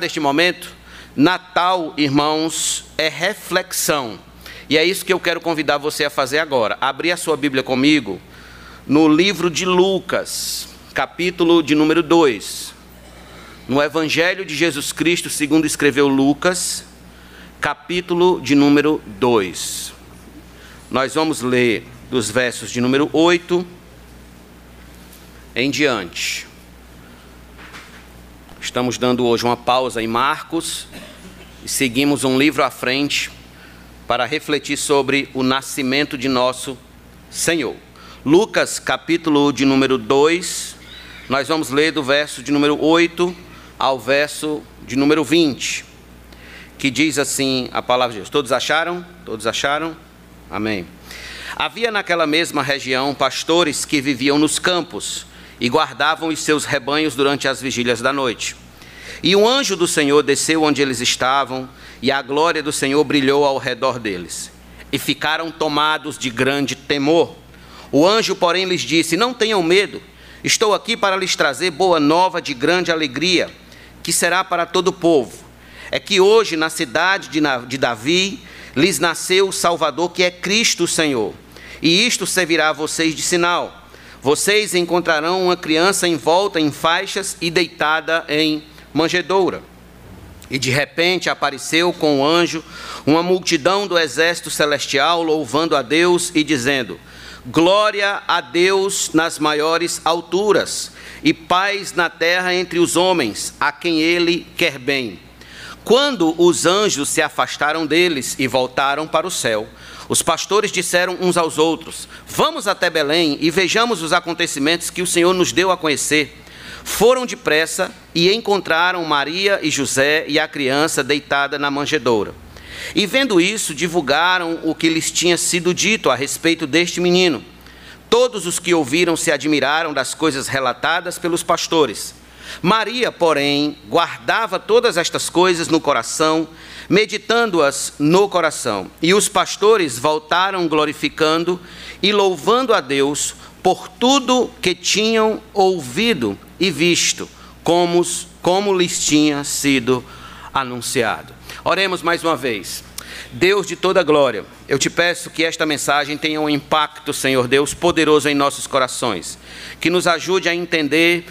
deste momento, Natal, irmãos, é reflexão. E é isso que eu quero convidar você a fazer agora. Abrir a sua Bíblia comigo no livro de Lucas, capítulo de número 2. No Evangelho de Jesus Cristo, segundo escreveu Lucas, capítulo de número 2. Nós vamos ler dos versos de número 8 em diante. Estamos dando hoje uma pausa em Marcos e seguimos um livro à frente para refletir sobre o nascimento de nosso Senhor. Lucas, capítulo de número 2, nós vamos ler do verso de número 8 ao verso de número 20, que diz assim a palavra de Deus. Todos acharam? Todos acharam? Amém. Havia naquela mesma região pastores que viviam nos campos e guardavam os seus rebanhos durante as vigílias da noite. E o anjo do Senhor desceu onde eles estavam, e a glória do Senhor brilhou ao redor deles. E ficaram tomados de grande temor. O anjo, porém, lhes disse: Não tenham medo, estou aqui para lhes trazer boa nova de grande alegria, que será para todo o povo. É que hoje, na cidade de Davi, lhes nasceu o Salvador, que é Cristo o Senhor. E isto servirá a vocês de sinal vocês encontrarão uma criança envolta em faixas e deitada em manjedoura. E de repente apareceu com o anjo uma multidão do exército celestial louvando a Deus e dizendo: Glória a Deus nas maiores alturas e paz na terra entre os homens, a quem ele quer bem. Quando os anjos se afastaram deles e voltaram para o céu, os pastores disseram uns aos outros: Vamos até Belém e vejamos os acontecimentos que o Senhor nos deu a conhecer. Foram depressa e encontraram Maria e José e a criança deitada na manjedoura. E vendo isso, divulgaram o que lhes tinha sido dito a respeito deste menino. Todos os que ouviram se admiraram das coisas relatadas pelos pastores. Maria, porém, guardava todas estas coisas no coração meditando-as no coração. E os pastores voltaram glorificando e louvando a Deus por tudo que tinham ouvido e visto, como, como lhes tinha sido anunciado. Oremos mais uma vez. Deus de toda glória, eu te peço que esta mensagem tenha um impacto, Senhor Deus, poderoso em nossos corações, que nos ajude a entender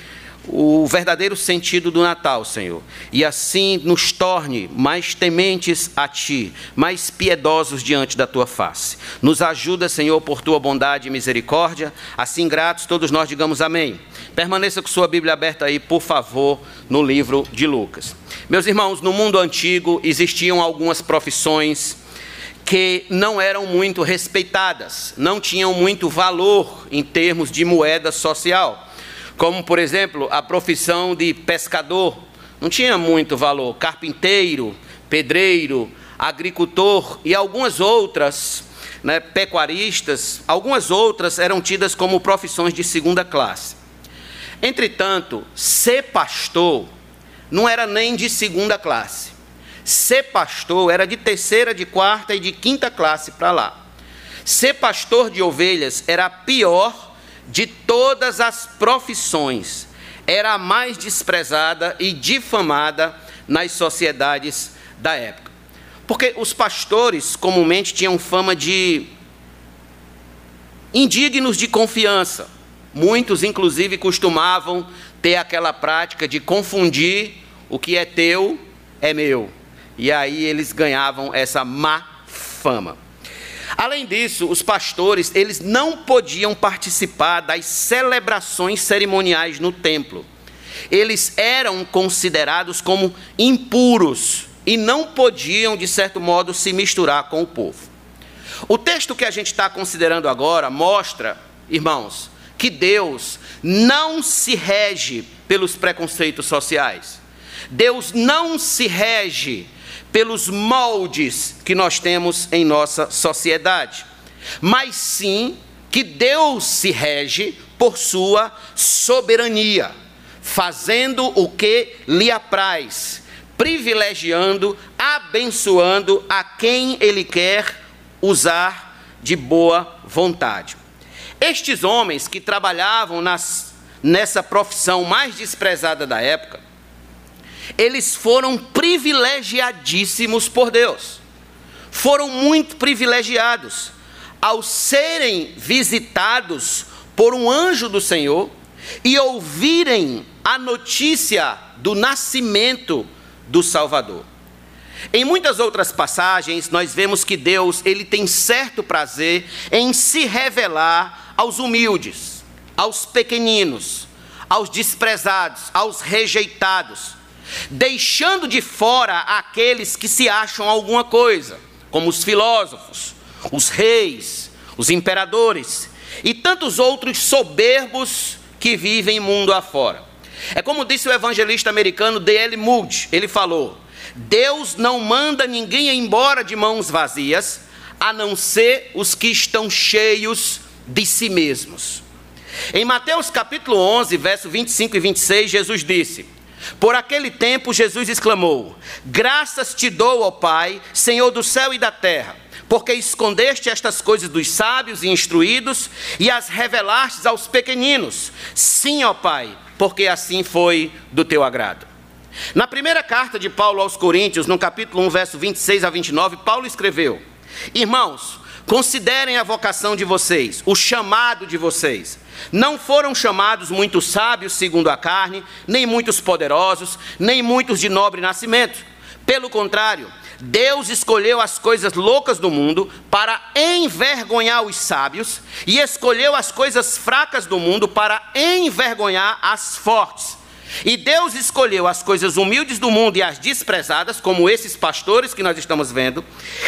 o verdadeiro sentido do Natal, Senhor, e assim nos torne mais tementes a Ti, mais piedosos diante da Tua face. Nos ajuda, Senhor, por Tua bondade e misericórdia. Assim, gratos, todos nós digamos amém. Permaneça com sua Bíblia aberta aí, por favor, no livro de Lucas. Meus irmãos, no mundo antigo existiam algumas profissões que não eram muito respeitadas, não tinham muito valor em termos de moeda social como por exemplo a profissão de pescador, não tinha muito valor, carpinteiro, pedreiro, agricultor e algumas outras, né, pecuaristas, algumas outras eram tidas como profissões de segunda classe. Entretanto, ser pastor não era nem de segunda classe. Ser pastor era de terceira, de quarta e de quinta classe para lá. Ser pastor de ovelhas era pior de todas as profissões, era a mais desprezada e difamada nas sociedades da época. Porque os pastores comumente tinham fama de indignos de confiança. Muitos, inclusive, costumavam ter aquela prática de confundir o que é teu é meu. E aí eles ganhavam essa má fama. Além disso, os pastores, eles não podiam participar das celebrações cerimoniais no templo. Eles eram considerados como impuros e não podiam, de certo modo, se misturar com o povo. O texto que a gente está considerando agora mostra, irmãos, que Deus não se rege pelos preconceitos sociais. Deus não se rege pelos moldes que nós temos em nossa sociedade, mas sim que Deus se rege por sua soberania, fazendo o que lhe apraz, privilegiando, abençoando a quem ele quer usar de boa vontade. Estes homens que trabalhavam nas, nessa profissão mais desprezada da época, eles foram privilegiadíssimos por Deus. Foram muito privilegiados ao serem visitados por um anjo do Senhor e ouvirem a notícia do nascimento do Salvador. Em muitas outras passagens, nós vemos que Deus, ele tem certo prazer em se revelar aos humildes, aos pequeninos, aos desprezados, aos rejeitados, deixando de fora aqueles que se acham alguma coisa, como os filósofos, os reis, os imperadores e tantos outros soberbos que vivem mundo afora. É como disse o evangelista americano D.L. Moody, ele falou: Deus não manda ninguém embora de mãos vazias, a não ser os que estão cheios de si mesmos. Em Mateus capítulo 11, verso 25 e 26, Jesus disse: Por aquele tempo Jesus exclamou: Graças te dou, ó Pai, Senhor do céu e da terra, porque escondeste estas coisas dos sábios e instruídos e as revelastes aos pequeninos. Sim, ó Pai, porque assim foi do teu agrado. Na primeira carta de Paulo aos Coríntios, no capítulo 1, verso 26 a 29, Paulo escreveu: Irmãos, considerem a vocação de vocês, o chamado de vocês. Não foram chamados muitos sábios segundo a carne, nem muitos poderosos, nem muitos de nobre nascimento. Pelo contrário, Deus escolheu as coisas loucas do mundo para envergonhar os sábios, e escolheu as coisas fracas do mundo para envergonhar as fortes. E Deus escolheu as coisas humildes do mundo e as desprezadas, como esses pastores que nós estamos vendo,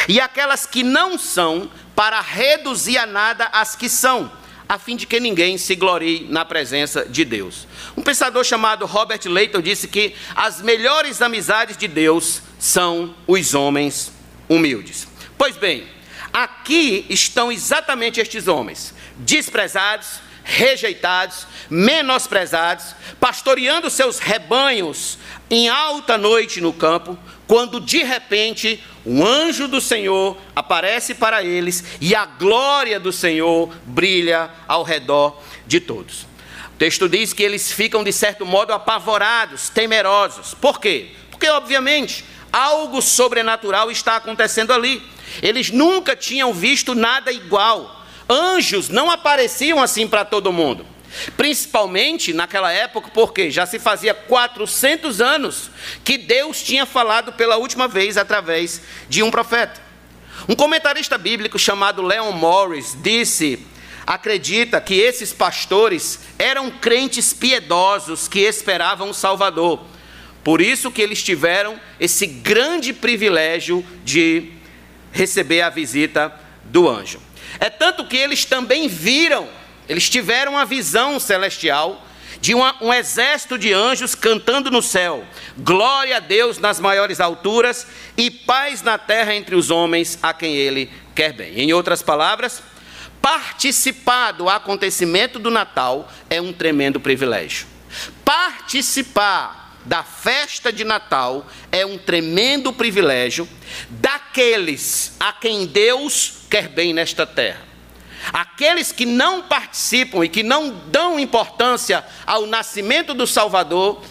e aquelas que não são, para reduzir a nada as que são, a fim de que ninguém se glorie na presença de Deus. Um pensador chamado Robert Leighton disse que as melhores amizades de Deus são os homens humildes. Pois bem, aqui estão exatamente estes homens, desprezados, rejeitados, menosprezados, pastoreando seus rebanhos em alta noite no campo, quando de repente um anjo do Senhor aparece para eles e a glória do Senhor brilha ao redor de todos. O texto diz que eles ficam, de certo modo, apavorados, temerosos. Por quê? Porque, obviamente, algo sobrenatural está acontecendo ali. Eles nunca tinham visto nada igual. Anjos não apareciam assim para todo mundo. Principalmente naquela época, porque já se fazia 400 anos que Deus tinha falado pela última vez através de um profeta. Um comentarista bíblico chamado Leon Morris disse: acredita que esses pastores eram crentes piedosos que esperavam o Salvador. Por isso que eles tiveram esse grande privilégio de receber a visita do anjo. É tanto que eles também viram eles tiveram uma visão celestial de uma, um exército de anjos cantando no céu: Glória a Deus nas maiores alturas e paz na terra entre os homens a quem Ele quer bem. Em outras palavras, participar do acontecimento do Natal é um tremendo privilégio. Participar da festa de Natal é um tremendo privilégio daqueles a quem Deus quer bem nesta terra. Aqueles que não participam e que não dão importância ao nascimento do Salvador,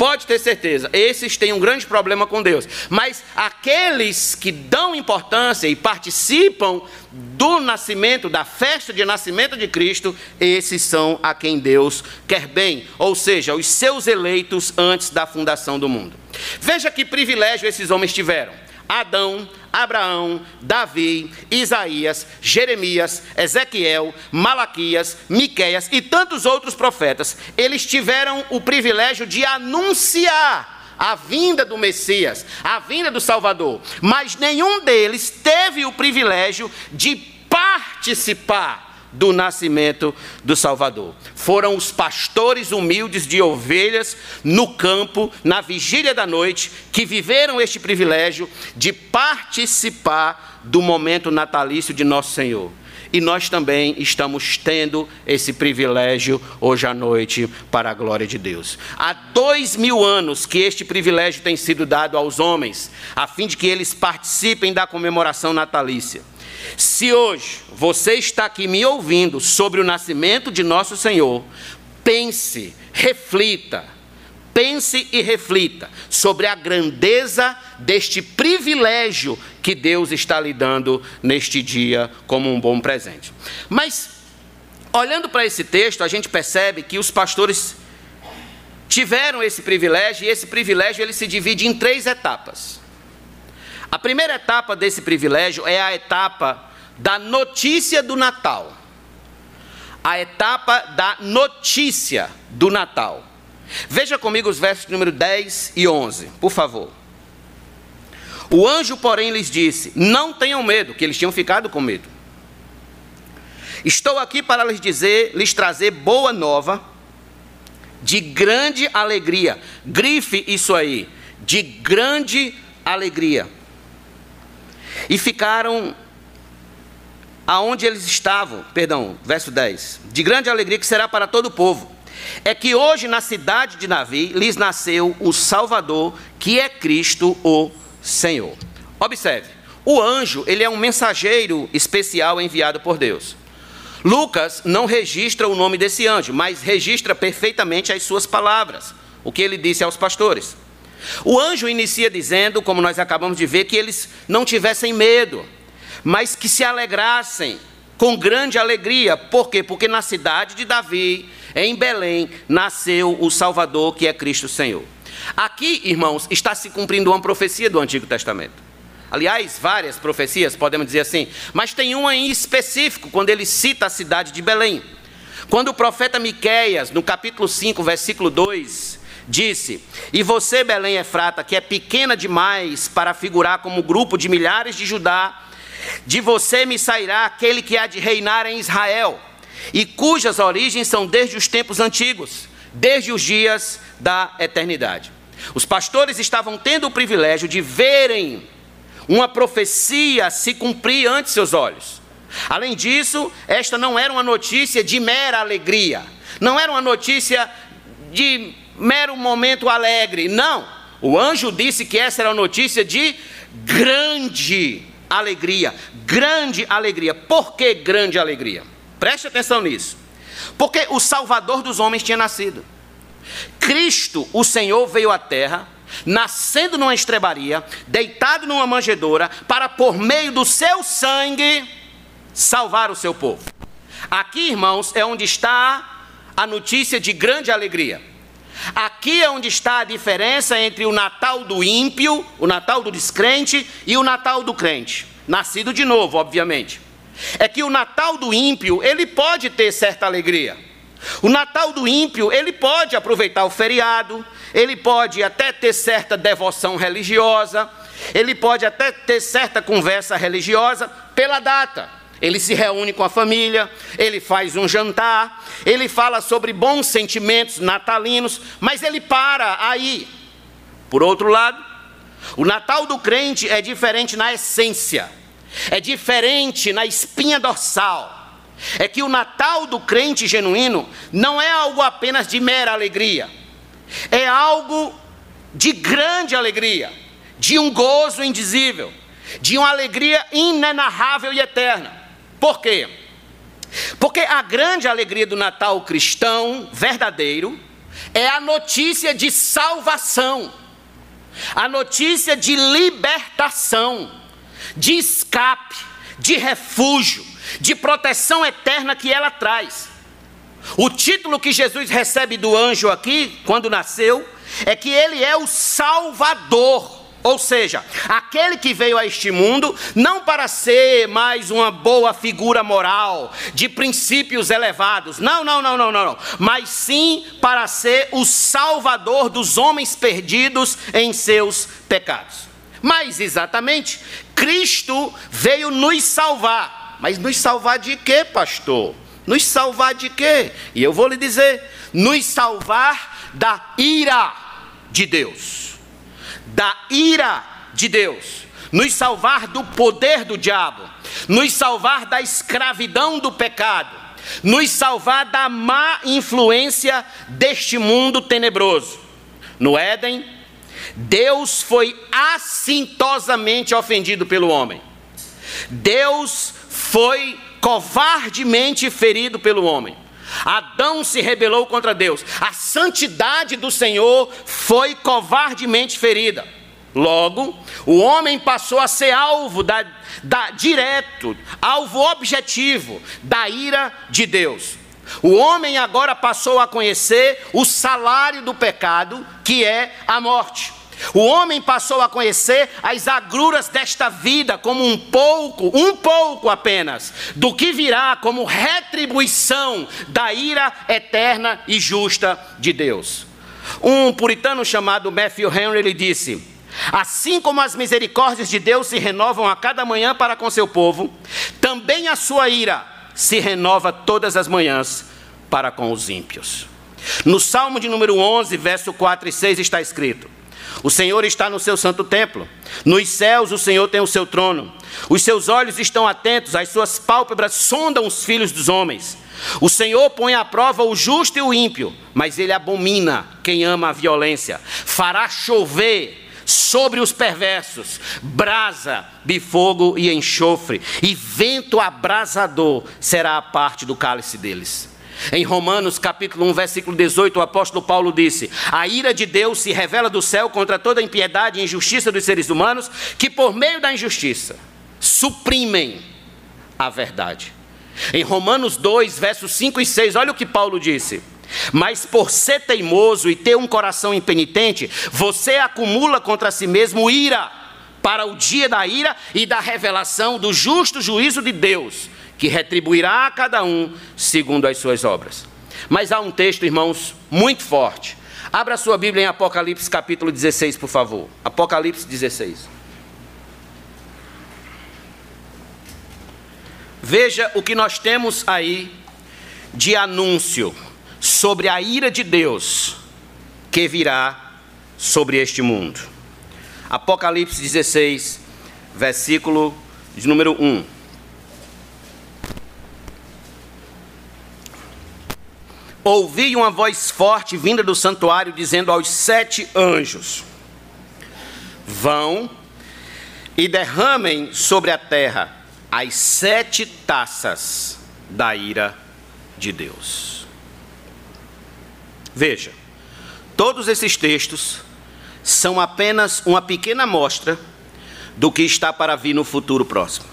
pode ter certeza, esses têm um grande problema com Deus. Mas aqueles que dão importância e participam do nascimento, da festa de nascimento de Cristo, esses são a quem Deus quer bem, ou seja, os seus eleitos antes da fundação do mundo. Veja que privilégio esses homens tiveram. Adão, Abraão, Davi, Isaías, Jeremias, Ezequiel, Malaquias, Miqueias e tantos outros profetas, eles tiveram o privilégio de anunciar a vinda do Messias, a vinda do Salvador, mas nenhum deles teve o privilégio de participar do nascimento do Salvador. Foram os pastores humildes de ovelhas no campo, na vigília da noite, que viveram este privilégio de participar do momento natalício de nosso Senhor. E nós também estamos tendo esse privilégio hoje à noite para a glória de Deus. Há dois mil anos que este privilégio tem sido dado aos homens, a fim de que eles participem da comemoração natalícia. Se hoje você está aqui me ouvindo sobre o nascimento de nosso Senhor, pense, reflita, pense e reflita sobre a grandeza deste privilégio que Deus está lhe dando neste dia como um bom presente. Mas, olhando para esse texto, a gente percebe que os pastores tiveram esse privilégio e esse privilégio ele se divide em três etapas. A primeira etapa desse privilégio é a etapa da notícia do Natal. A etapa da notícia do Natal. Veja comigo os versos número 10 e 11, por favor. O anjo, porém, lhes disse: Não tenham medo, que eles tinham ficado com medo. Estou aqui para lhes dizer, lhes trazer boa nova de grande alegria. Grife isso aí, de grande alegria. E ficaram aonde eles estavam, perdão, verso 10. De grande alegria que será para todo o povo. É que hoje na cidade de Davi lhes nasceu o Salvador, que é Cristo o Senhor. Observe, o anjo, ele é um mensageiro especial enviado por Deus. Lucas não registra o nome desse anjo, mas registra perfeitamente as suas palavras, o que ele disse aos pastores. O anjo inicia dizendo, como nós acabamos de ver, que eles não tivessem medo, mas que se alegrassem com grande alegria. Por quê? Porque na cidade de Davi, em Belém, nasceu o Salvador, que é Cristo Senhor. Aqui, irmãos, está se cumprindo uma profecia do Antigo Testamento. Aliás, várias profecias, podemos dizer assim, mas tem uma em específico, quando ele cita a cidade de Belém. Quando o profeta Miqueias, no capítulo 5, versículo 2, disse: E você, Belém Efrata, que é pequena demais para figurar como grupo de milhares de Judá, de você me sairá aquele que há de reinar em Israel, e cujas origens são desde os tempos antigos, desde os dias da eternidade. Os pastores estavam tendo o privilégio de verem uma profecia se cumprir ante seus olhos. Além disso, esta não era uma notícia de mera alegria, não era uma notícia de mero momento alegre, não. O anjo disse que essa era uma notícia de grande alegria, grande alegria. Por que grande alegria? Preste atenção nisso. Porque o Salvador dos homens tinha nascido. Cristo, o Senhor, veio à terra nascendo numa estrebaria, deitado numa manjedoura, para por meio do seu sangue salvar o seu povo. Aqui, irmãos, é onde está a notícia de grande alegria. Aqui é onde está a diferença entre o Natal do ímpio, o Natal do descrente e o Natal do crente, nascido de novo, obviamente. É que o Natal do ímpio, ele pode ter certa alegria. O Natal do ímpio, ele pode aproveitar o feriado, ele pode até ter certa devoção religiosa, ele pode até ter certa conversa religiosa pela data. Ele se reúne com a família, ele faz um jantar, ele fala sobre bons sentimentos natalinos, mas ele para aí. Por outro lado, o Natal do crente é diferente na essência, é diferente na espinha dorsal. É que o Natal do crente genuíno não é algo apenas de mera alegria é algo de grande alegria, de um gozo indizível, de uma alegria inenarrável e eterna. Por quê? Porque a grande alegria do Natal cristão verdadeiro é a notícia de salvação, a notícia de libertação, de escape, de refúgio, de proteção eterna que ela traz. O título que Jesus recebe do anjo aqui, quando nasceu, é que ele é o Salvador. Ou seja, aquele que veio a este mundo não para ser mais uma boa figura moral, de princípios elevados, não, não, não, não, não, não, mas sim para ser o salvador dos homens perdidos em seus pecados. Mas exatamente, Cristo veio nos salvar. Mas nos salvar de quê, pastor? Nos salvar de quê? E eu vou lhe dizer: nos salvar da ira de Deus. Da ira de Deus. Nos salvar do poder do diabo. Nos salvar da escravidão do pecado. Nos salvar da má influência deste mundo tenebroso. No Éden, Deus foi assintosamente ofendido pelo homem. Deus foi covardemente ferido pelo homem. Adão se rebelou contra Deus. A santidade do Senhor foi covardemente ferida. Logo, o homem passou a ser alvo da, da direto, alvo objetivo da ira de Deus. O homem agora passou a conhecer o salário do pecado, que é a morte. O homem passou a conhecer as agruras desta vida como um pouco, um pouco apenas, do que virá como retribuição da ira eterna e justa de Deus. Um puritano chamado Matthew Henry ele disse: Assim como as misericórdias de Deus se renovam a cada manhã para com seu povo, também a sua ira se renova todas as manhãs para com os ímpios. No Salmo de número 11, verso 4 e 6 está escrito: o Senhor está no seu santo templo. Nos céus o Senhor tem o seu trono. Os seus olhos estão atentos, as suas pálpebras sondam os filhos dos homens. O Senhor põe à prova o justo e o ímpio, mas ele abomina quem ama a violência. Fará chover sobre os perversos brasa de fogo e enxofre, e vento abrasador será a parte do cálice deles. Em Romanos capítulo 1, versículo 18, o apóstolo Paulo disse: A ira de Deus se revela do céu contra toda a impiedade e injustiça dos seres humanos, que por meio da injustiça suprimem a verdade. Em Romanos 2, versos 5 e 6, olha o que Paulo disse: Mas por ser teimoso e ter um coração impenitente, você acumula contra si mesmo ira, para o dia da ira e da revelação do justo juízo de Deus que retribuirá a cada um segundo as suas obras. Mas há um texto, irmãos, muito forte. Abra sua Bíblia em Apocalipse capítulo 16, por favor. Apocalipse 16. Veja o que nós temos aí de anúncio sobre a ira de Deus que virá sobre este mundo. Apocalipse 16, versículo de número 1. Ouvi uma voz forte vinda do santuário dizendo aos sete anjos: Vão e derramem sobre a terra as sete taças da ira de Deus. Veja, todos esses textos são apenas uma pequena amostra do que está para vir no futuro próximo.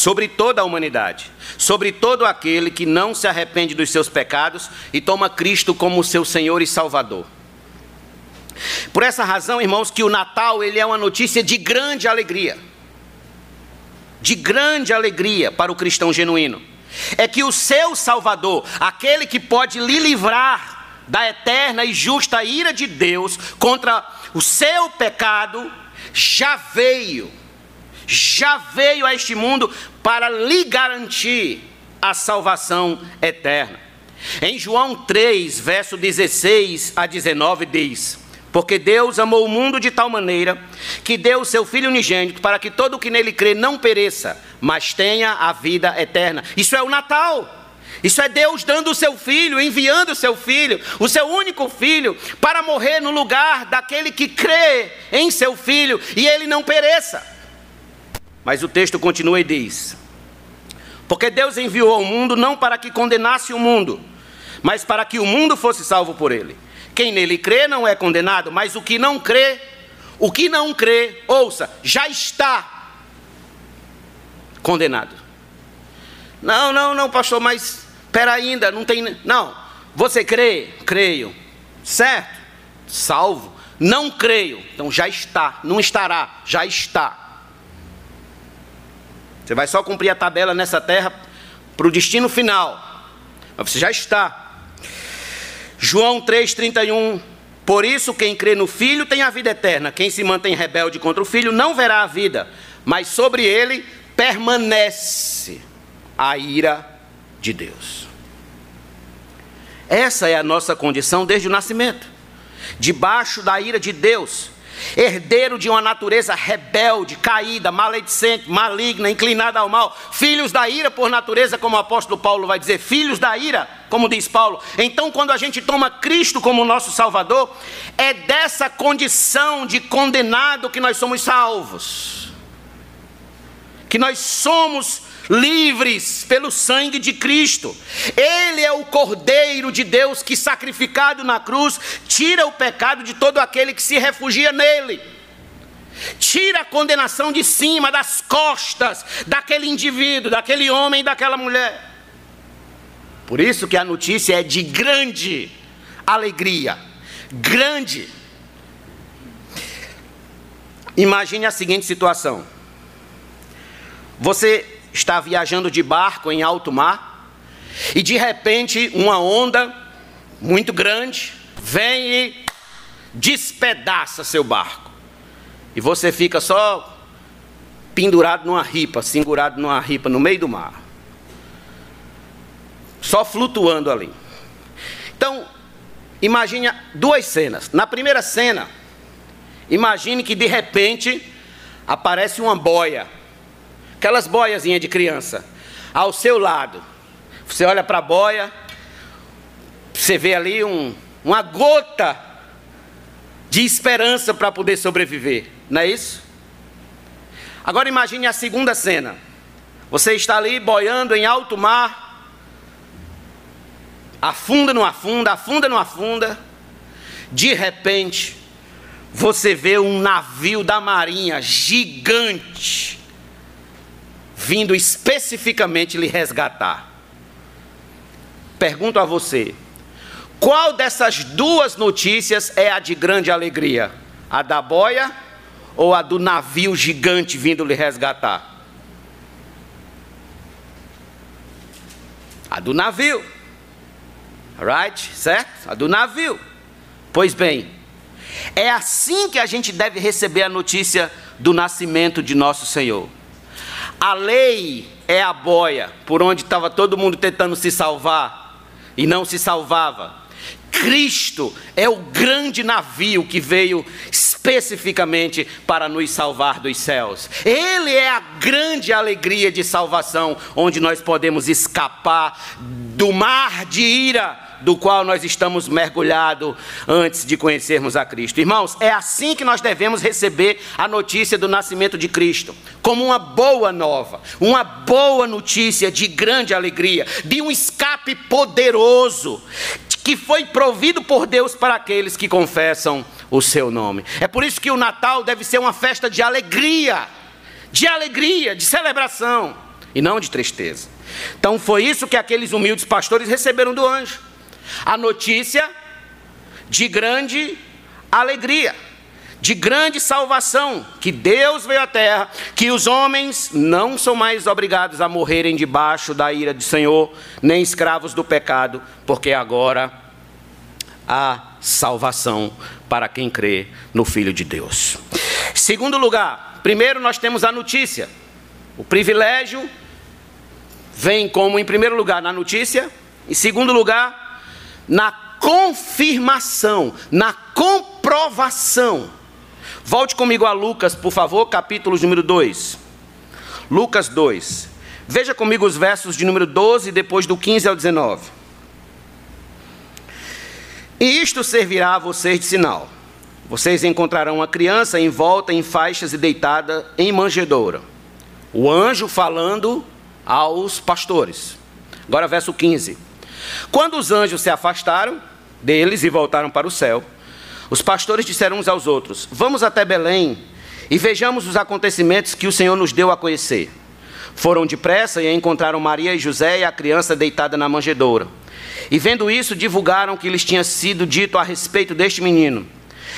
Sobre toda a humanidade sobre todo aquele que não se arrepende dos seus pecados e toma Cristo como seu Senhor e Salvador. Por essa razão, irmãos, que o Natal ele é uma notícia de grande alegria. De grande alegria para o cristão genuíno. É que o seu Salvador, aquele que pode lhe livrar da eterna e justa ira de Deus contra o seu pecado, já veio já veio a este mundo para lhe garantir a salvação eterna. Em João 3, verso 16 a 19, diz: Porque Deus amou o mundo de tal maneira que deu o seu Filho unigênito para que todo o que nele crê não pereça, mas tenha a vida eterna. Isso é o Natal. Isso é Deus dando o seu filho, enviando o seu filho, o seu único filho, para morrer no lugar daquele que crê em seu filho e ele não pereça. Mas o texto continua e diz: Porque Deus enviou ao mundo não para que condenasse o mundo, mas para que o mundo fosse salvo por ele. Quem nele crê não é condenado, mas o que não crê, o que não crê, ouça, já está condenado. Não, não, não, pastor, mas espera ainda, não tem. Não, você crê? Creio. Certo? Salvo. Não creio. Então já está, não estará, já está. Você vai só cumprir a tabela nessa terra para o destino final. Mas você já está. João 3,31. Por isso, quem crê no Filho tem a vida eterna. Quem se mantém rebelde contra o Filho não verá a vida, mas sobre ele permanece a ira de Deus. Essa é a nossa condição desde o nascimento debaixo da ira de Deus herdeiro de uma natureza rebelde, caída, maledicente, maligna, inclinada ao mal, filhos da ira por natureza, como o apóstolo Paulo vai dizer, filhos da ira, como diz Paulo. Então, quando a gente toma Cristo como nosso Salvador, é dessa condição de condenado que nós somos salvos, que nós somos livres pelo sangue de Cristo. Ele é o Cordeiro de Deus que, sacrificado na cruz, tira o pecado de todo aquele que se refugia nele. Tira a condenação de cima, das costas daquele indivíduo, daquele homem, daquela mulher. Por isso que a notícia é de grande alegria. Grande. Imagine a seguinte situação. Você está viajando de barco em alto mar e de repente uma onda muito grande vem e despedaça seu barco. E você fica só pendurado numa ripa, segurado numa ripa no meio do mar. Só flutuando ali. Então, imagine duas cenas. Na primeira cena, imagine que de repente aparece uma boia aquelas boiazinhas de criança, ao seu lado. Você olha para a boia, você vê ali um, uma gota de esperança para poder sobreviver, não é isso? Agora imagine a segunda cena. Você está ali boiando em alto mar, afunda, não afunda, afunda, não afunda. De repente, você vê um navio da marinha gigante vindo especificamente lhe resgatar. Pergunto a você: qual dessas duas notícias é a de grande alegria? A da boia ou a do navio gigante vindo lhe resgatar? A do navio. Right? Certo? A do navio. Pois bem, é assim que a gente deve receber a notícia do nascimento de nosso Senhor. A lei é a boia por onde estava todo mundo tentando se salvar e não se salvava. Cristo é o grande navio que veio especificamente para nos salvar dos céus. Ele é a grande alegria de salvação, onde nós podemos escapar do mar de ira do qual nós estamos mergulhados antes de conhecermos a Cristo. Irmãos, é assim que nós devemos receber a notícia do nascimento de Cristo, como uma boa nova, uma boa notícia de grande alegria, de um escape poderoso que foi provido por Deus para aqueles que confessam o seu nome. É por isso que o Natal deve ser uma festa de alegria, de alegria, de celebração e não de tristeza. Então foi isso que aqueles humildes pastores receberam do anjo a notícia de grande alegria, de grande salvação, que Deus veio à terra, que os homens não são mais obrigados a morrerem debaixo da ira do Senhor, nem escravos do pecado, porque agora há salvação para quem crê no Filho de Deus. Segundo lugar, primeiro nós temos a notícia. O privilégio vem como em primeiro lugar na notícia, em segundo lugar, na confirmação, na comprovação. Volte comigo a Lucas, por favor, capítulo número 2. Lucas 2. Veja comigo os versos de número 12, depois do 15 ao 19. E isto servirá a vocês de sinal. Vocês encontrarão a criança envolta em faixas e deitada em manjedoura. O anjo falando aos pastores. Agora, verso 15. Quando os anjos se afastaram deles e voltaram para o céu, os pastores disseram uns aos outros: Vamos até Belém e vejamos os acontecimentos que o Senhor nos deu a conhecer. Foram depressa e encontraram Maria e José e a criança deitada na manjedoura. E vendo isso, divulgaram que lhes tinha sido dito a respeito deste menino.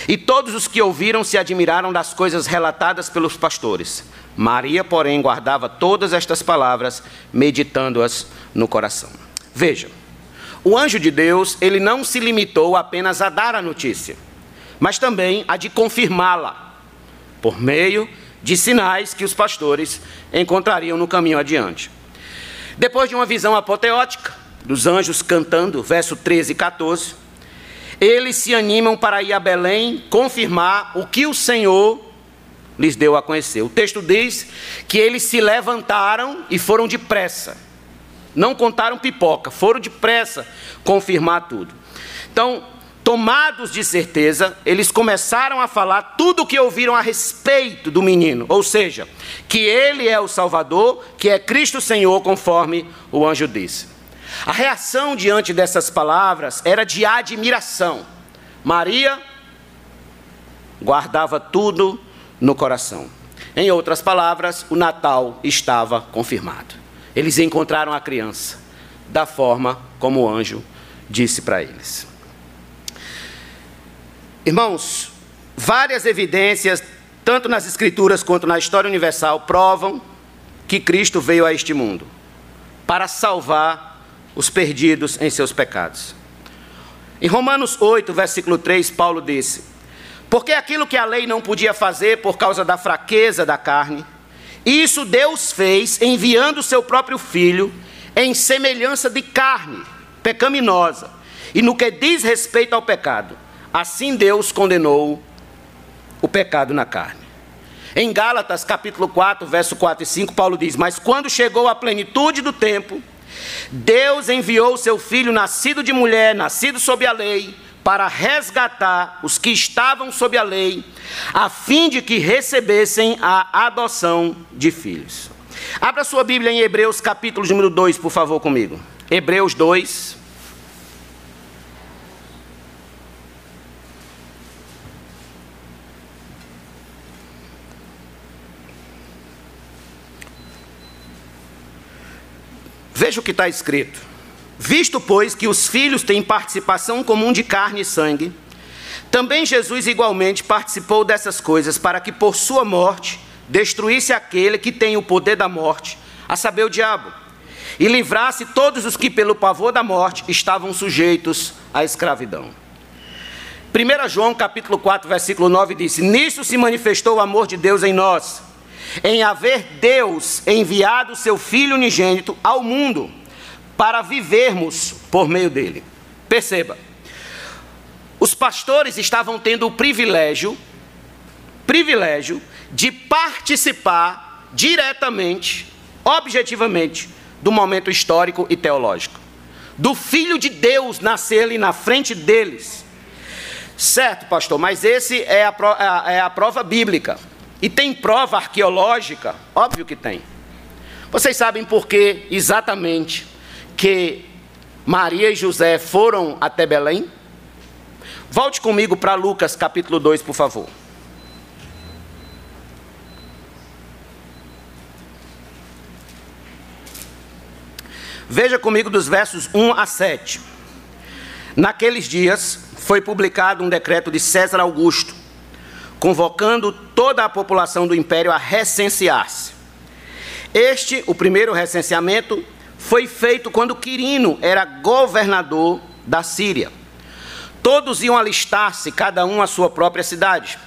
E todos os que ouviram se admiraram das coisas relatadas pelos pastores. Maria, porém, guardava todas estas palavras, meditando-as no coração. Vejam. O anjo de Deus, ele não se limitou apenas a dar a notícia, mas também a de confirmá-la, por meio de sinais que os pastores encontrariam no caminho adiante. Depois de uma visão apoteótica, dos anjos cantando, verso 13 e 14, eles se animam para ir a Belém confirmar o que o Senhor lhes deu a conhecer. O texto diz que eles se levantaram e foram depressa não contaram pipoca, foram depressa confirmar tudo. Então, tomados de certeza, eles começaram a falar tudo o que ouviram a respeito do menino, ou seja, que ele é o Salvador, que é Cristo Senhor, conforme o anjo disse. A reação diante dessas palavras era de admiração. Maria guardava tudo no coração. Em outras palavras, o Natal estava confirmado. Eles encontraram a criança da forma como o anjo disse para eles. Irmãos, várias evidências, tanto nas Escrituras quanto na história universal, provam que Cristo veio a este mundo para salvar os perdidos em seus pecados. Em Romanos 8, versículo 3, Paulo disse: Porque aquilo que a lei não podia fazer por causa da fraqueza da carne, isso Deus fez enviando o seu próprio filho em semelhança de carne pecaminosa. E no que diz respeito ao pecado, assim Deus condenou o pecado na carne. Em Gálatas, capítulo 4, verso 4 e 5, Paulo diz: Mas quando chegou a plenitude do tempo, Deus enviou o seu filho, nascido de mulher, nascido sob a lei, para resgatar os que estavam sob a lei, a fim de que recebessem a adoção de filhos. Abra sua Bíblia em Hebreus, capítulo número 2, por favor, comigo. Hebreus 2. Veja o que está escrito. Visto, pois, que os filhos têm participação comum de carne e sangue, também Jesus igualmente participou dessas coisas, para que por sua morte destruísse aquele que tem o poder da morte, a saber, o diabo, e livrasse todos os que, pelo pavor da morte, estavam sujeitos à escravidão. 1 João capítulo 4, versículo 9 disse: Nisso se manifestou o amor de Deus em nós em haver Deus enviado seu Filho unigênito ao mundo para vivermos por meio dele. Perceba, os pastores estavam tendo o privilégio, privilégio de participar diretamente, objetivamente, do momento histórico e teológico. Do Filho de Deus nascer ali na frente deles. Certo, pastor, mas esse é a, é a prova bíblica. E tem prova arqueológica? Óbvio que tem. Vocês sabem por que exatamente que Maria e José foram até Belém? Volte comigo para Lucas capítulo 2, por favor. Veja comigo dos versos 1 a 7. Naqueles dias foi publicado um decreto de César Augusto convocando toda a população do império a recensear-se. Este, o primeiro recenseamento, foi feito quando Quirino era governador da Síria. Todos iam alistar-se, cada um à sua própria cidade.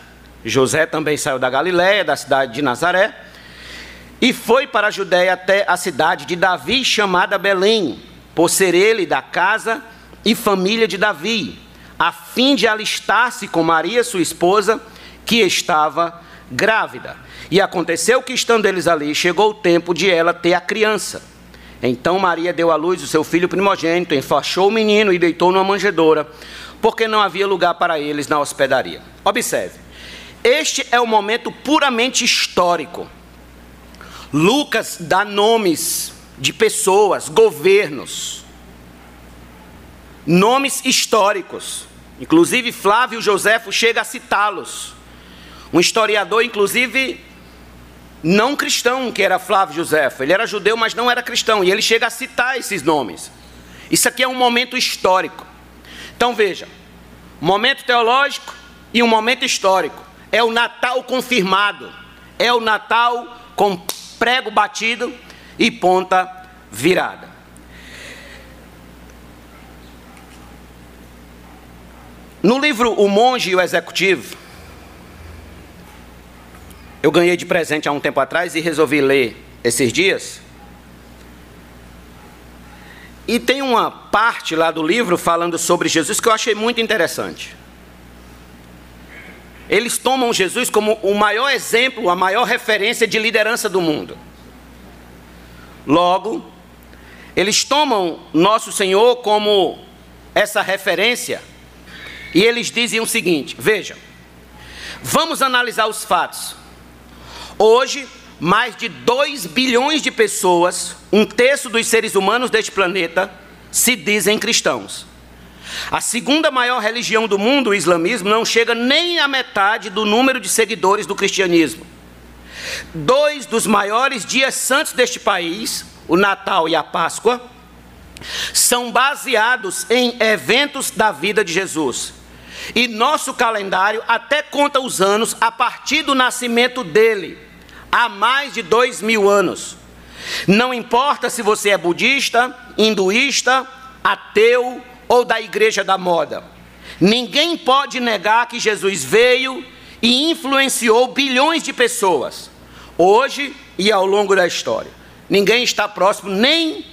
José também saiu da Galiléia, da cidade de Nazaré, e foi para a Judéia até a cidade de Davi, chamada Belém, por ser ele da casa e família de Davi, a fim de alistar-se com Maria, sua esposa, que estava grávida. E aconteceu que, estando eles ali, chegou o tempo de ela ter a criança. Então Maria deu à luz o seu filho primogênito, enfaixou o menino e deitou numa manjedoura, porque não havia lugar para eles na hospedaria. Observe, este é o momento puramente histórico. Lucas dá nomes de pessoas, governos, nomes históricos. Inclusive Flávio Joséfo chega a citá-los. Um historiador, inclusive, não cristão, que era Flávio Josefo. Ele era judeu, mas não era cristão. E ele chega a citar esses nomes. Isso aqui é um momento histórico. Então veja: momento teológico e um momento histórico. É o Natal confirmado. É o Natal com prego batido e ponta virada. No livro O Monge e o Executivo, eu ganhei de presente há um tempo atrás e resolvi ler esses dias. E tem uma parte lá do livro falando sobre Jesus que eu achei muito interessante. Eles tomam Jesus como o maior exemplo, a maior referência de liderança do mundo. Logo, eles tomam nosso Senhor como essa referência E eles dizem o seguinte: veja, vamos analisar os fatos. Hoje, mais de 2 bilhões de pessoas, um terço dos seres humanos deste planeta, se dizem cristãos. A segunda maior religião do mundo, o islamismo, não chega nem à metade do número de seguidores do cristianismo. Dois dos maiores dias santos deste país, o Natal e a Páscoa, são baseados em eventos da vida de Jesus. E nosso calendário até conta os anos a partir do nascimento dele, há mais de dois mil anos. Não importa se você é budista, hinduísta, ateu ou da igreja da moda. Ninguém pode negar que Jesus veio e influenciou bilhões de pessoas, hoje e ao longo da história. Ninguém está próximo nem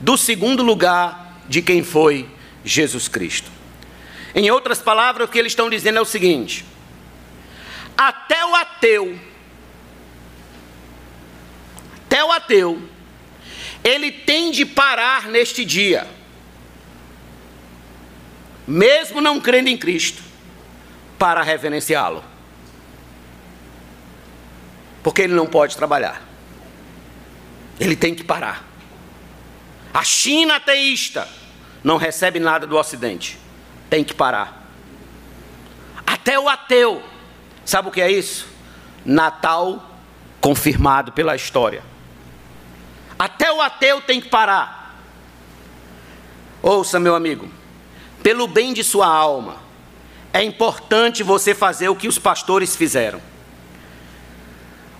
do segundo lugar de quem foi Jesus Cristo. Em outras palavras, o que eles estão dizendo é o seguinte: até o ateu, até o ateu, ele tem de parar neste dia, mesmo não crendo em Cristo, para reverenciá-lo. Porque ele não pode trabalhar. Ele tem que parar. A China ateísta não recebe nada do Ocidente. Tem que parar. Até o ateu, sabe o que é isso? Natal confirmado pela história. Até o ateu tem que parar. Ouça, meu amigo, pelo bem de sua alma, é importante você fazer o que os pastores fizeram.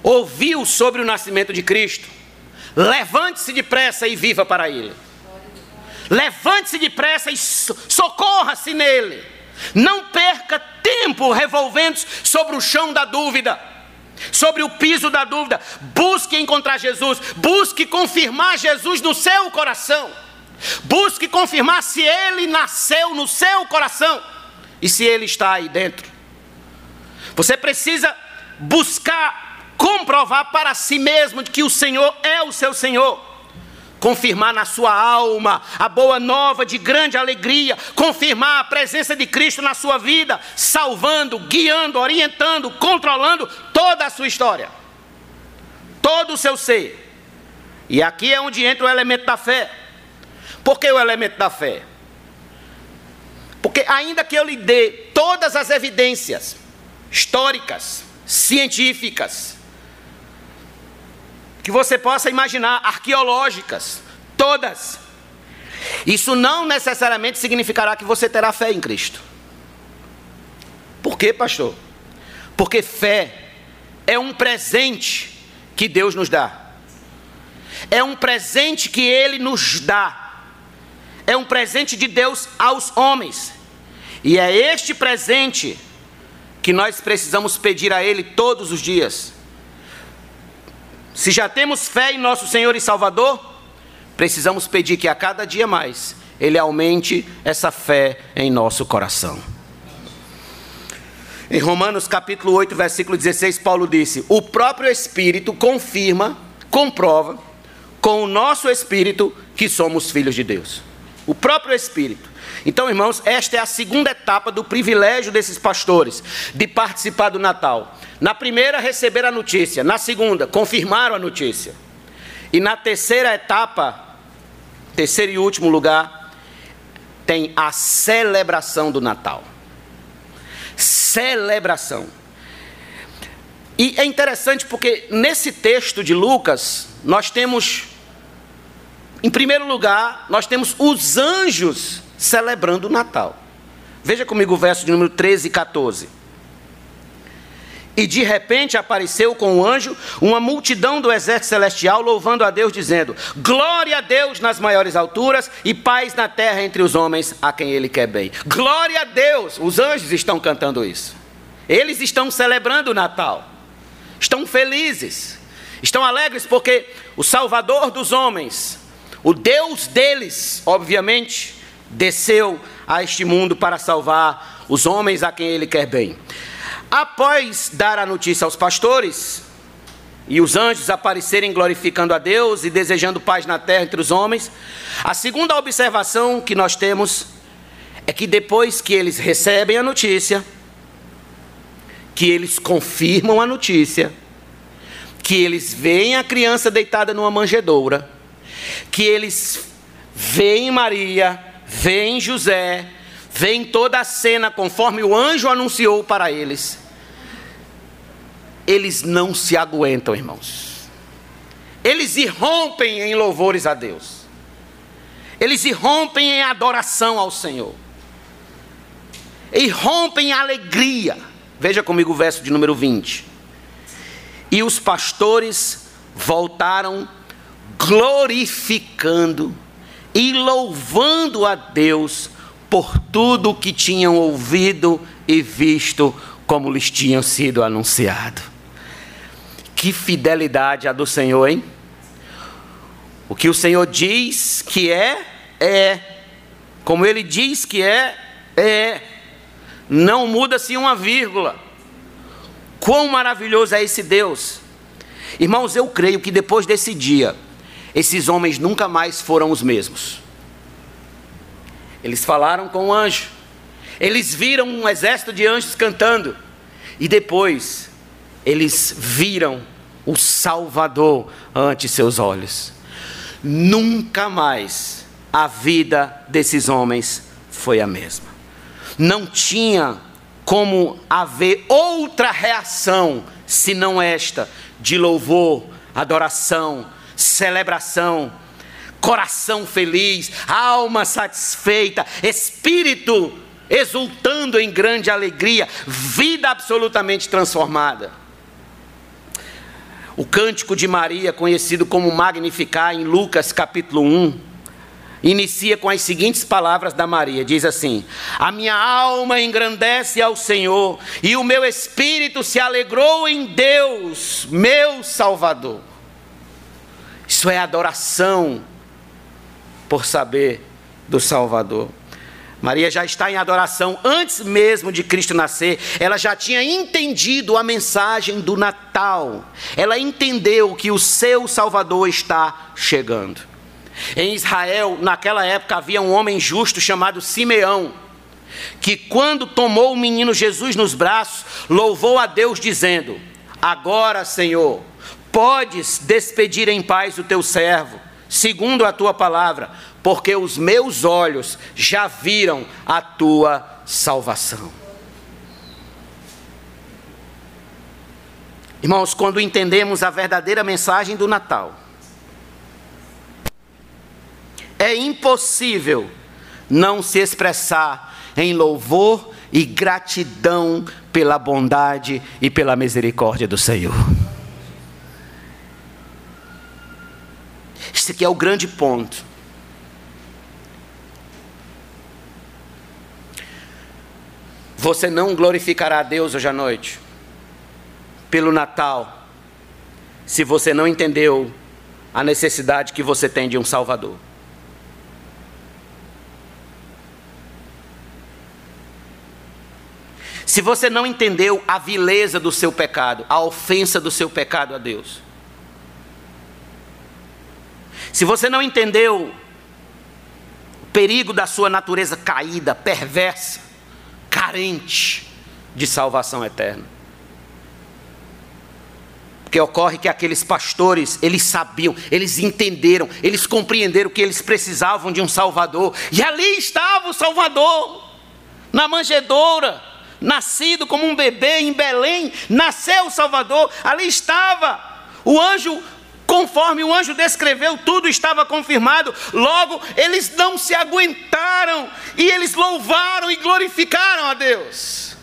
Ouviu sobre o nascimento de Cristo? Levante-se depressa e viva para Ele. Levante-se depressa e socorra-se nele. Não perca tempo revolvendo sobre o chão da dúvida, sobre o piso da dúvida. Busque encontrar Jesus, busque confirmar Jesus no seu coração. Busque confirmar se ele nasceu no seu coração e se ele está aí dentro. Você precisa buscar comprovar para si mesmo que o Senhor é o seu Senhor. Confirmar na sua alma a boa nova de grande alegria, confirmar a presença de Cristo na sua vida, salvando, guiando, orientando, controlando toda a sua história, todo o seu ser. E aqui é onde entra o elemento da fé. Por que o elemento da fé? Porque, ainda que eu lhe dê todas as evidências históricas, científicas, que você possa imaginar, arqueológicas, todas. Isso não necessariamente significará que você terá fé em Cristo. Por quê, pastor? Porque fé é um presente que Deus nos dá. É um presente que Ele nos dá. É um presente de Deus aos homens. E é este presente que nós precisamos pedir a Ele todos os dias. Se já temos fé em nosso Senhor e Salvador, precisamos pedir que a cada dia mais Ele aumente essa fé em nosso coração. Em Romanos capítulo 8, versículo 16, Paulo disse: O próprio Espírito confirma, comprova, com o nosso Espírito, que somos filhos de Deus. O próprio Espírito. Então, irmãos, esta é a segunda etapa do privilégio desses pastores de participar do Natal. Na primeira, receber a notícia. Na segunda, confirmaram a notícia. E na terceira etapa, terceiro e último lugar, tem a celebração do Natal. Celebração. E é interessante porque nesse texto de Lucas, nós temos, em primeiro lugar, nós temos os anjos celebrando o Natal. Veja comigo o verso de número 13 e 14. E de repente apareceu com o anjo uma multidão do exército celestial louvando a Deus, dizendo: Glória a Deus nas maiores alturas e paz na terra entre os homens a quem Ele quer bem. Glória a Deus! Os anjos estão cantando isso. Eles estão celebrando o Natal. Estão felizes. Estão alegres porque o Salvador dos homens, o Deus deles, obviamente, desceu a este mundo para salvar os homens a quem Ele quer bem. Após dar a notícia aos pastores, e os anjos aparecerem glorificando a Deus e desejando paz na terra entre os homens, a segunda observação que nós temos é que depois que eles recebem a notícia, que eles confirmam a notícia, que eles veem a criança deitada numa manjedoura, que eles veem Maria, veem José, veem toda a cena conforme o anjo anunciou para eles. Eles não se aguentam, irmãos. Eles irrompem em louvores a Deus. Eles irrompem em adoração ao Senhor. Irrompem em alegria. Veja comigo o verso de número 20. E os pastores voltaram glorificando e louvando a Deus por tudo o que tinham ouvido e visto como lhes tinham sido anunciado. Que fidelidade a do Senhor, hein? O que o Senhor diz que é, é. Como ele diz que é, é. Não muda-se uma vírgula. Quão maravilhoso é esse Deus. Irmãos, eu creio que depois desse dia, esses homens nunca mais foram os mesmos. Eles falaram com o anjo, eles viram um exército de anjos cantando, e depois eles viram o Salvador ante seus olhos. Nunca mais a vida desses homens foi a mesma. Não tinha como haver outra reação senão esta de louvor, adoração, celebração, coração feliz, alma satisfeita, espírito exultando em grande alegria, vida absolutamente transformada. O cântico de Maria, conhecido como Magnificar, em Lucas capítulo 1, inicia com as seguintes palavras da Maria: diz assim: A minha alma engrandece ao Senhor, e o meu espírito se alegrou em Deus, meu Salvador. Isso é adoração por saber do Salvador. Maria já está em adoração antes mesmo de Cristo nascer. Ela já tinha entendido a mensagem do Natal. Ela entendeu que o seu Salvador está chegando. Em Israel, naquela época, havia um homem justo chamado Simeão, que quando tomou o menino Jesus nos braços, louvou a Deus, dizendo: Agora, Senhor, podes despedir em paz o teu servo, segundo a tua palavra, porque os meus olhos já viram a tua salvação. Irmãos, quando entendemos a verdadeira mensagem do Natal, é impossível não se expressar em louvor e gratidão pela bondade e pela misericórdia do Senhor. Esse é o grande ponto. Você não glorificará a Deus hoje à noite, pelo Natal, se você não entendeu a necessidade que você tem de um Salvador. Se você não entendeu a vileza do seu pecado, a ofensa do seu pecado a Deus. Se você não entendeu o perigo da sua natureza caída, perversa, carente de salvação eterna. Porque ocorre que aqueles pastores, eles sabiam, eles entenderam, eles compreenderam que eles precisavam de um Salvador. E ali estava o Salvador, na manjedoura nascido como um bebê em Belém, nasceu o Salvador, ali estava. O anjo, conforme o anjo descreveu, tudo estava confirmado. Logo, eles não se aguentaram e eles louvaram e glorificaram a Deus.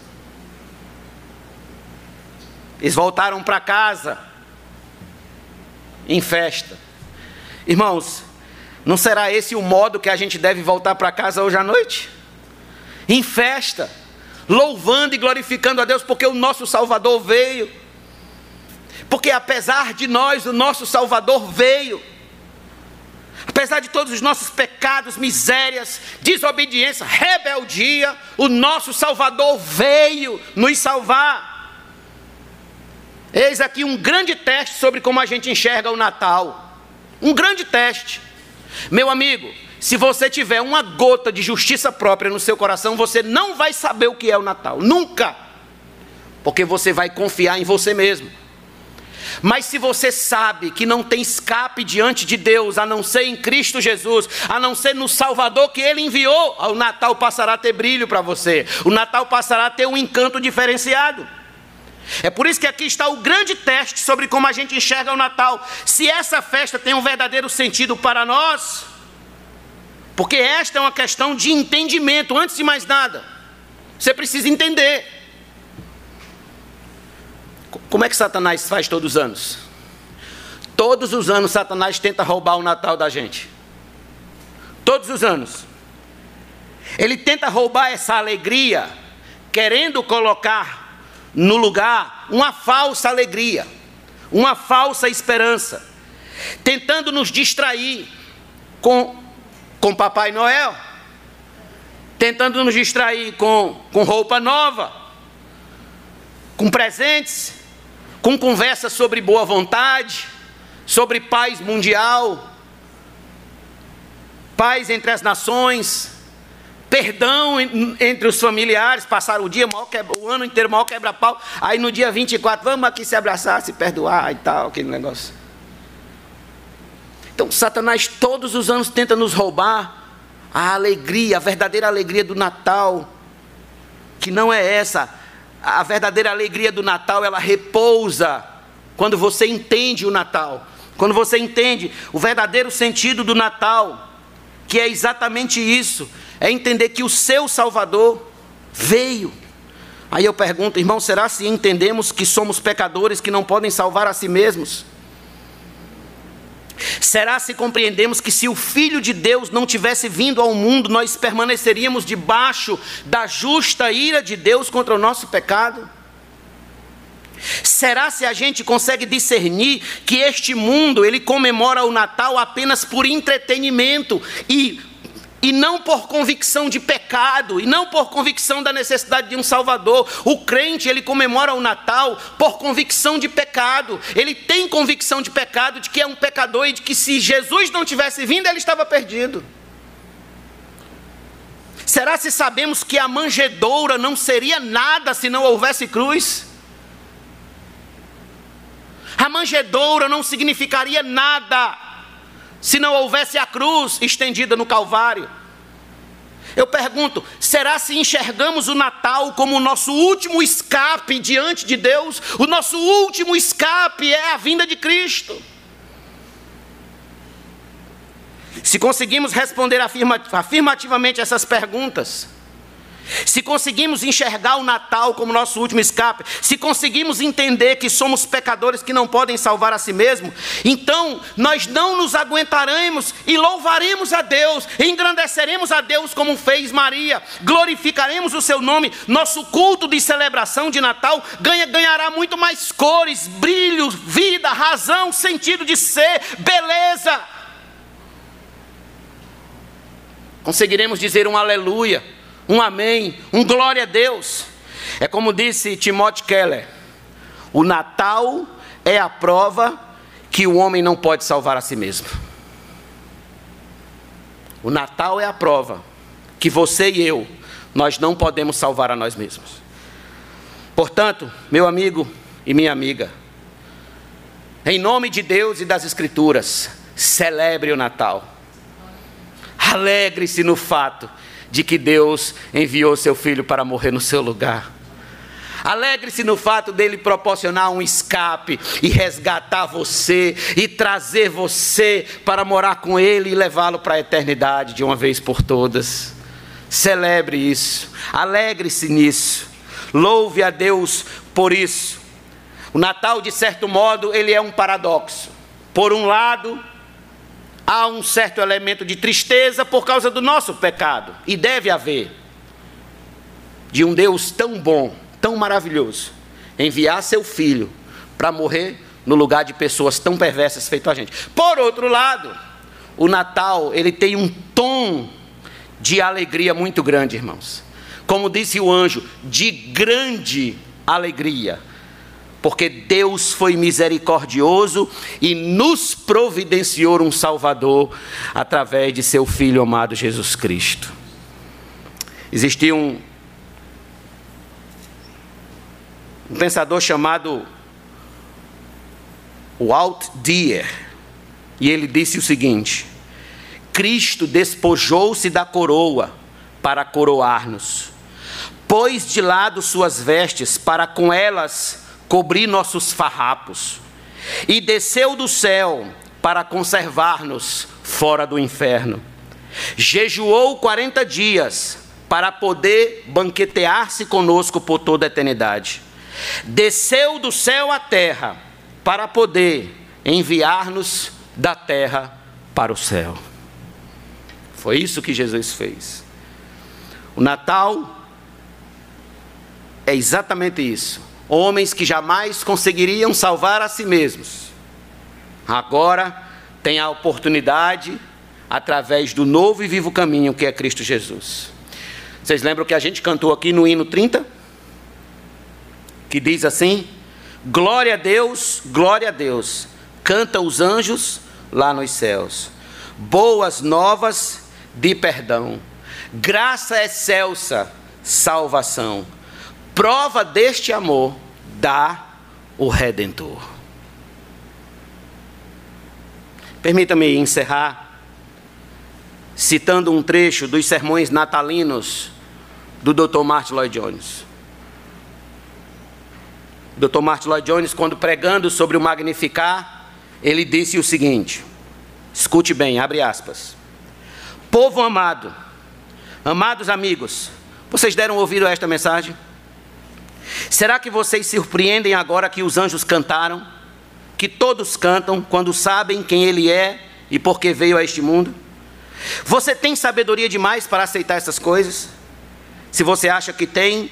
Eles voltaram para casa em festa. Irmãos, não será esse o modo que a gente deve voltar para casa hoje à noite? Em festa louvando e glorificando a Deus, porque o nosso Salvador veio. Porque apesar de nós, o nosso Salvador veio. Apesar de todos os nossos pecados, misérias, desobediência, rebeldia, o nosso Salvador veio nos salvar. Eis aqui um grande teste sobre como a gente enxerga o Natal. Um grande teste. Meu amigo, se você tiver uma gota de justiça própria no seu coração, você não vai saber o que é o Natal. Nunca. Porque você vai confiar em você mesmo. Mas se você sabe que não tem escape diante de Deus, a não ser em Cristo Jesus, a não ser no Salvador que Ele enviou, o Natal passará a ter brilho para você, o Natal passará a ter um encanto diferenciado. É por isso que aqui está o grande teste sobre como a gente enxerga o Natal. Se essa festa tem um verdadeiro sentido para nós, porque esta é uma questão de entendimento, antes de mais nada. Você precisa entender. Como é que Satanás faz todos os anos? Todos os anos Satanás tenta roubar o Natal da gente. Todos os anos. Ele tenta roubar essa alegria, querendo colocar no lugar uma falsa alegria, uma falsa esperança, tentando nos distrair com, com Papai Noel, tentando nos distrair com, com roupa nova, com presentes, com conversa sobre boa vontade, sobre paz mundial, paz entre as nações, perdão entre os familiares, passar o dia, quebra, o ano inteiro mal quebra-pau, aí no dia 24, vamos aqui se abraçar, se perdoar e tal, aquele negócio. Então, Satanás todos os anos tenta nos roubar a alegria, a verdadeira alegria do Natal, que não é essa, a verdadeira alegria do Natal, ela repousa quando você entende o Natal. Quando você entende o verdadeiro sentido do Natal, que é exatamente isso, é entender que o seu Salvador veio. Aí eu pergunto, irmão, será se entendemos que somos pecadores que não podem salvar a si mesmos? Será se compreendemos que se o Filho de Deus não tivesse vindo ao mundo, nós permaneceríamos debaixo da justa ira de Deus contra o nosso pecado? Será se a gente consegue discernir que este mundo ele comemora o Natal apenas por entretenimento e e não por convicção de pecado, e não por convicção da necessidade de um Salvador. O crente, ele comemora o Natal por convicção de pecado. Ele tem convicção de pecado, de que é um pecador e de que se Jesus não tivesse vindo, ele estava perdido. Será se sabemos que a manjedoura não seria nada se não houvesse cruz? A manjedoura não significaria nada se não houvesse a cruz estendida no Calvário. Eu pergunto: será se enxergamos o Natal como o nosso último escape diante de Deus? O nosso último escape é a vinda de Cristo. Se conseguimos responder afirmativamente essas perguntas, se conseguimos enxergar o Natal como nosso último escape, se conseguimos entender que somos pecadores que não podem salvar a si mesmo, então nós não nos aguentaremos e louvaremos a Deus, engrandeceremos a Deus como fez Maria, glorificaremos o seu nome. Nosso culto de celebração de Natal ganha, ganhará muito mais cores, brilho, vida, razão, sentido de ser, beleza. Conseguiremos dizer um aleluia um amém, um glória a Deus. É como disse Timothy Keller: o Natal é a prova que o homem não pode salvar a si mesmo. O Natal é a prova que você e eu, nós não podemos salvar a nós mesmos. Portanto, meu amigo e minha amiga, em nome de Deus e das Escrituras, celebre o Natal. Alegre-se no fato de que Deus enviou seu filho para morrer no seu lugar. Alegre-se no fato dele proporcionar um escape e resgatar você e trazer você para morar com ele e levá-lo para a eternidade de uma vez por todas. Celebre isso, alegre-se nisso, louve a Deus por isso. O Natal, de certo modo, ele é um paradoxo. Por um lado, há um certo elemento de tristeza por causa do nosso pecado, e deve haver, de um Deus tão bom, tão maravilhoso, enviar seu filho para morrer no lugar de pessoas tão perversas feito a gente. Por outro lado, o Natal, ele tem um tom de alegria muito grande, irmãos. Como disse o anjo, de grande alegria porque Deus foi misericordioso e nos providenciou um Salvador através de seu Filho amado Jesus Cristo. Existia um, um pensador chamado Walt Dier, e ele disse o seguinte: Cristo despojou-se da coroa para coroar-nos, pôs de lado suas vestes para com elas cobrir nossos farrapos, e desceu do céu para conservar-nos fora do inferno. Jejuou 40 dias para poder banquetear-se conosco por toda a eternidade. Desceu do céu à terra para poder enviar-nos da terra para o céu. Foi isso que Jesus fez. O Natal é exatamente isso homens que jamais conseguiriam salvar a si mesmos, agora têm a oportunidade através do novo e vivo caminho que é Cristo Jesus. Vocês lembram que a gente cantou aqui no hino 30? Que diz assim: Glória a Deus, glória a Deus, canta os anjos lá nos céus. Boas novas de perdão, graça excelsa, salvação Prova deste amor dá o Redentor. Permita-me encerrar citando um trecho dos sermões natalinos do Dr. Martin Lloyd Jones. Dr. Martin Lloyd Jones, quando pregando sobre o Magnificar, ele disse o seguinte: escute bem, abre aspas. Povo amado, amados amigos, vocês deram ouvido a esta mensagem? Será que vocês surpreendem agora que os anjos cantaram? Que todos cantam quando sabem quem Ele é e por que veio a este mundo? Você tem sabedoria demais para aceitar essas coisas? Se você acha que tem,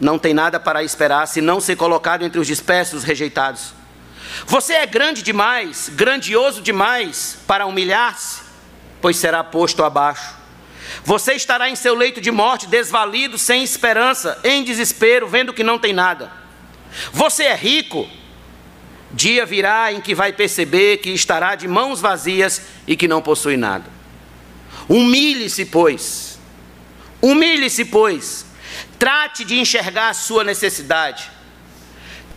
não tem nada para esperar se não ser colocado entre os dispersos rejeitados. Você é grande demais, grandioso demais para humilhar-se, pois será posto abaixo. Você estará em seu leito de morte, desvalido, sem esperança, em desespero, vendo que não tem nada. Você é rico. Dia virá em que vai perceber que estará de mãos vazias e que não possui nada. Humilhe-se, pois. Humilhe-se, pois. Trate de enxergar a sua necessidade.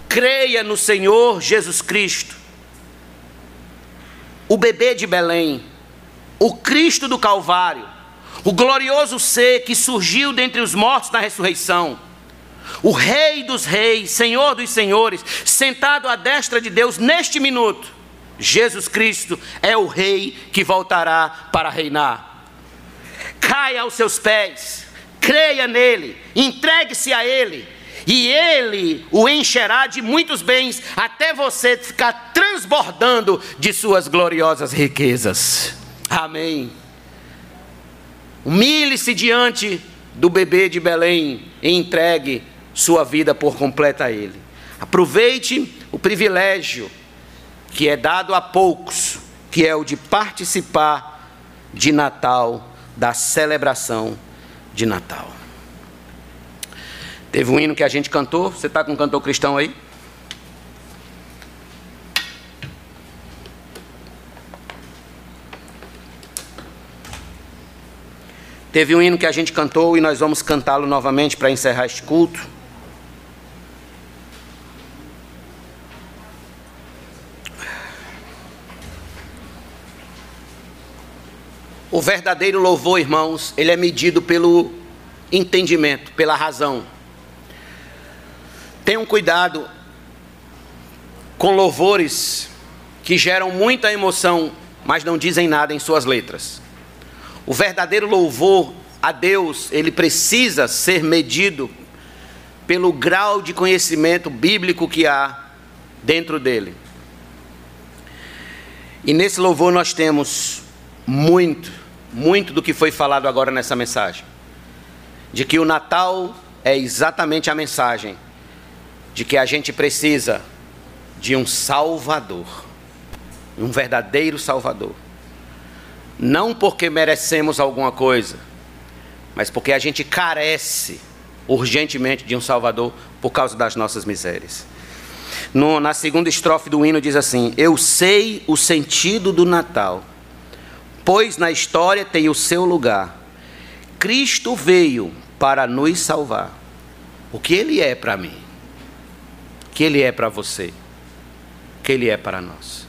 Creia no Senhor Jesus Cristo, o bebê de Belém, o Cristo do Calvário o glorioso ser que surgiu dentre os mortos na ressurreição, o Rei dos Reis, Senhor dos Senhores, sentado à destra de Deus neste minuto, Jesus Cristo é o Rei que voltará para reinar. Caia aos seus pés, creia nele, entregue-se a ele, e ele o encherá de muitos bens, até você ficar transbordando de suas gloriosas riquezas. Amém. Humilhe-se diante do bebê de Belém e entregue sua vida por completa a Ele. Aproveite o privilégio que é dado a poucos, que é o de participar de Natal, da celebração de Natal. Teve um hino que a gente cantou, você está com um cantor cristão aí? Teve um hino que a gente cantou e nós vamos cantá-lo novamente para encerrar este culto. O verdadeiro louvor, irmãos, ele é medido pelo entendimento, pela razão. Tenham cuidado com louvores que geram muita emoção, mas não dizem nada em suas letras. O verdadeiro louvor a Deus, ele precisa ser medido pelo grau de conhecimento bíblico que há dentro dele. E nesse louvor nós temos muito, muito do que foi falado agora nessa mensagem. De que o Natal é exatamente a mensagem de que a gente precisa de um Salvador, um verdadeiro Salvador não porque merecemos alguma coisa, mas porque a gente carece urgentemente de um Salvador por causa das nossas misérias. No, na segunda estrofe do hino diz assim: Eu sei o sentido do Natal, pois na história tem o seu lugar. Cristo veio para nos salvar. O que Ele é para mim? O que Ele é para você? O que Ele é para nós?